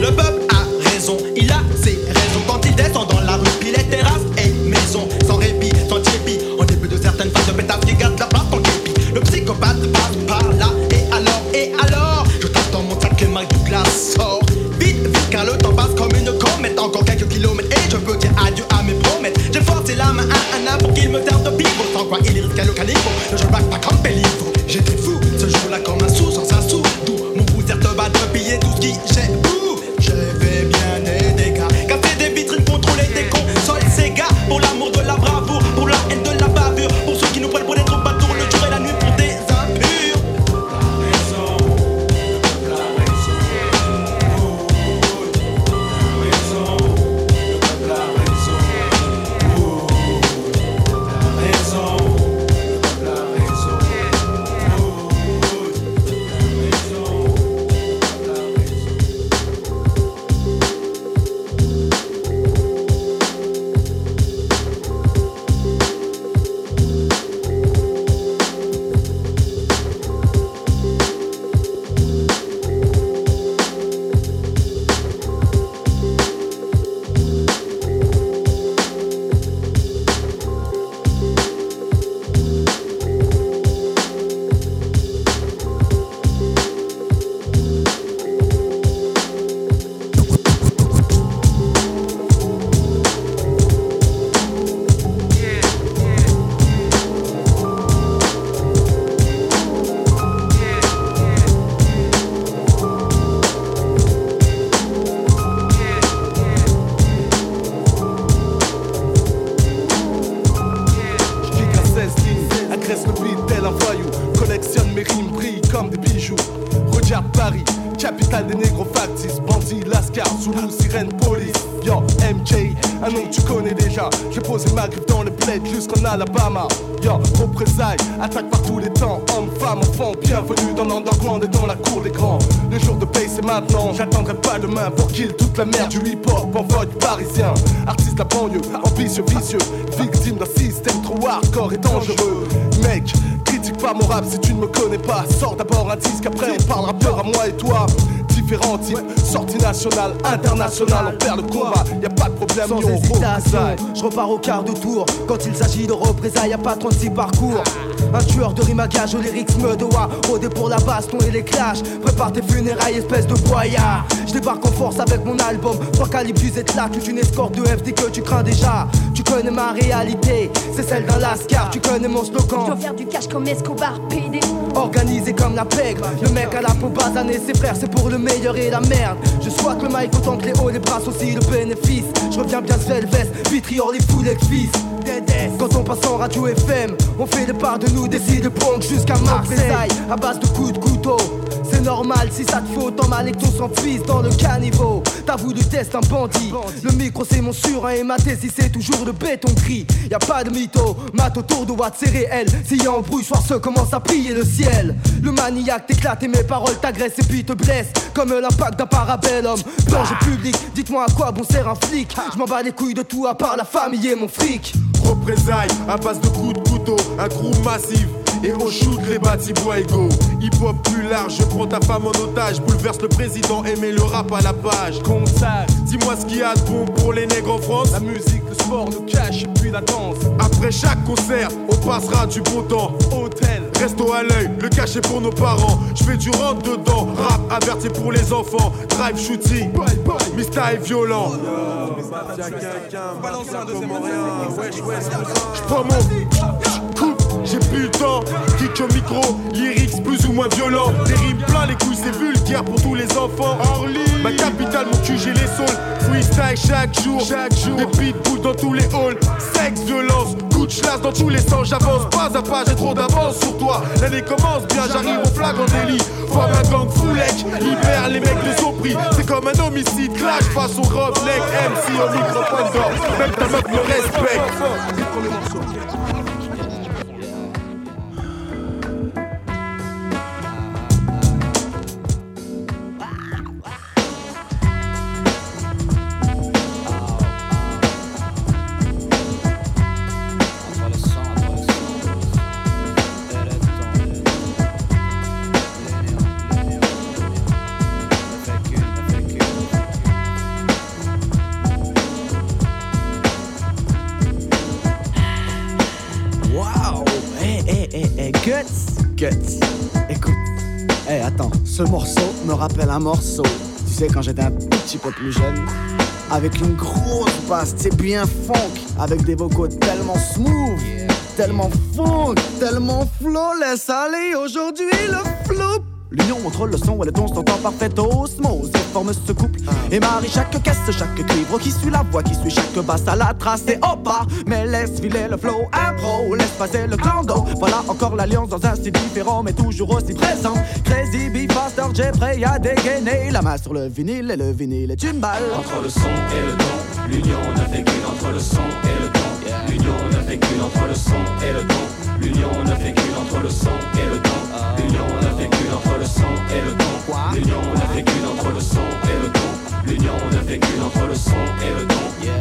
Le peuple a raison, il a ses raisons quand il descend dans la rue, puis les terrasses et maisons, sans répit, sans dépit, en début de certaines phases pétasse qui gardent la place en képi. Le psychopathe passe un nom que tu connais déjà. J'ai posé ma griffe dans le bled jusqu'en Alabama. Yo, représailles, attaque par tous les temps. Hommes, femmes, enfants, bienvenue dans l'underground et dans la cour des grands. Le jour de paix c'est maintenant, j'attendrai pas demain Pour kill toute la merde du hip-hop en vogue parisien. Artiste la banlieue, ambitieux, vicieux. Victime d'un système trop hardcore et dangereux. Mec, critique pas mon si tu ne me connais pas. Sors d'abord un disque, après on parlera peur à moi et toi Différents types, sortie nationale, internationale On perd le combat, y a pas de problème, Sans hésitation, je repars au quart de tour. Quand il s'agit de représailles, y a pas 36 parcours. Un tueur de rime à gage, aux lyrics me doit. Rodé pour la baston et les clashs. Prépare tes funérailles, espèce de boyard. Je débarque en force avec mon album. Trois calibres du Z-là, toute une escorte de FD que tu crains déjà. Tu connais ma réalité, c'est celle d'un lascar. Tu connais mon slogan. Je dois faire du cash comme Escobar, PD. Organisé comme la pègre, le mec à la peau basanée, ses frères c'est pour le meilleur la merde. Je souhaite le mic autant que les hauts, les bras aussi le bénéfice. Je reviens bien Svelvest, vitriol les fous fils Quand on passe en radio FM, on fait le part de nous, décide punk jusqu'à Marseille. À base de coups de couteau, c'est normal si ça te faut autant mal et que ton sang dans le caniveau. T'as voulu tester un bandit, le micro c'est mon surin et ma thèse c'est toujours le béton gris. Y a pas de mytho, mat autour de Watt c'est réel. S'il y a embrouille, soir se commence à plier le ciel. Le maniaque t'éclate et mes paroles t'agressent et puis te blessent. Comme l'impact d'un parabellum. Danger public, dites-moi à quoi bon sert un flic? Je m'en bats les couilles de tout à part la famille et mon fric. Représailles, un passe de coups de couteau, un crew massif. Et au shoot, les bâtiments égaux. Hip hop plus large, je prends ta femme en otage. Bouleverse le président, aimer le rap à la page. Contact, dis-moi ce qu'il y a de bon pour les nègres en France. La musique, sport, le cash et puis la danse. Après chaque concert, on passera du bon temps. Hôtel, resto à l'œil, le cachet pour nos parents. Je fais du rentre dedans, rap averti pour les enfants. Drive shooting, Mista est violent. Je prends mon temps. Kick au micro, lyrics plus ou moins violents. Des rimes plein les couilles, c'est vulgaire pour tous les enfants. Orly, ma capitale, mon cul, j'ai les saules. Freestyle chaque jour, chaque jour. Des pitbulls dans tous les halls. Sexe, violence, coup de chlasse dans tous les sens. J'avance pas à pas, j'ai trop d'avance sur toi. L'année commence bien, j'arrive au flag en délit. Forme un gang foulec, libère les mecs de son prix. C'est comme un homicide, clash façon robe, leg, MC au microphone d'or. Même ta meuf me respecte. Ce morceau me rappelle un morceau. Tu sais, quand j'étais un petit peu plus jeune, avec une grosse basse, c'est bien funk, avec des vocaux tellement smooth, tellement funk, tellement flawless. Allez, aujourd'hui, le flop L'union entre le son et le ton sont en parfaite osmose. Et forme ce couple Et marie chaque caisse, chaque cuivre Qui suit la voix, qui suit chaque basse à la trace Et hop ah, mais laisse filer le flow impro Laisse passer le clando Voilà encore l'alliance dans un style différent Mais toujours aussi présent. Crazy Faster, j'ai prêt à dégainer La main sur le vinyle et le vinyle est une balle. Entre le son et le ton, l'union ne fait qu'une. Entre le son et le ton. L'union ne fait qu'une. Entre le son et le ton. L'union ne fait qu'une. Entre le son et le ton.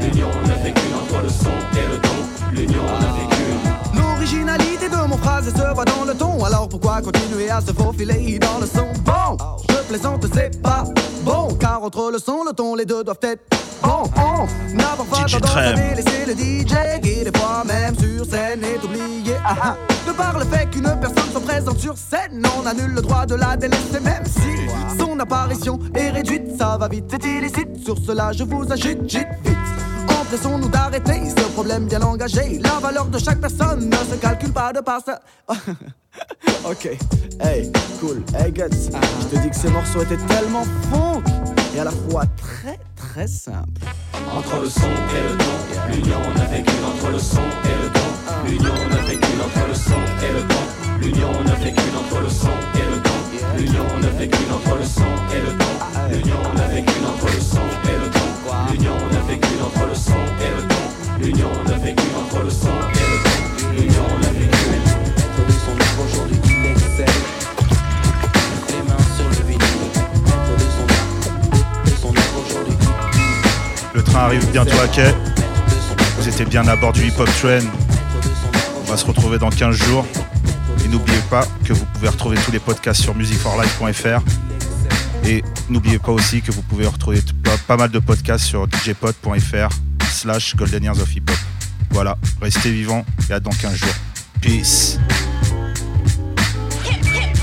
L'union fait le son et le. L'union fait. L'originalité de mon phrase se voit dans le ton Alors pourquoi continuer à se faufiler dans le son? Bon, je plaisante, c'est pas bon Car entre le son, le ton, les deux doivent être bons On n'a pas DJ Trem. délaisser le DJ Qui des fois même sur scène est oublié ah, ah. De par le fait qu'une personne soit présente sur scène On a nul le droit de la délaisser même si Son apparition est réduite, ça va vite, c'est illicite Sur cela je vous agite, vite Empressons-nous d'arrêter ce problème bien engagé. La valeur de chaque personne ne se calcule pas de par ça. ok, hey, cool, hey Guts. Je te dis que ces morceaux étaient tellement funk et à la fois très très simples. Entre le son et le ton, l'union ne fait qu'une entre le son et le ton. L'union ne fait qu'une entre le son et le ton. L'union ne fait qu'une entre le son et le ton. L'union ne fait qu'une entre le son et le ton. L'union ne fait qu'une entre le son et le ton. L'union fait qu'une entre le son et le ton. L'union ne fait qu'une entre le son et le ton. L'union ne fait qu'une. Maître de son œuvre aujourd'hui il excelle. Les mains sur le vinyle. Maître de son art, de son œuvre aujourd'hui. Le train arrive bientôt à quai. Vous étiez bien à bord du hip hop train. On va se retrouver dans 15 jours. Et n'oubliez pas que vous pouvez retrouver tous les podcasts sur musicforlife.fr. Et n'oubliez pas aussi que vous pouvez retrouver pas mal de podcasts sur djpod.fr slash golden years of hip hop. Voilà, restez vivants et à dans 15 jours. Peace.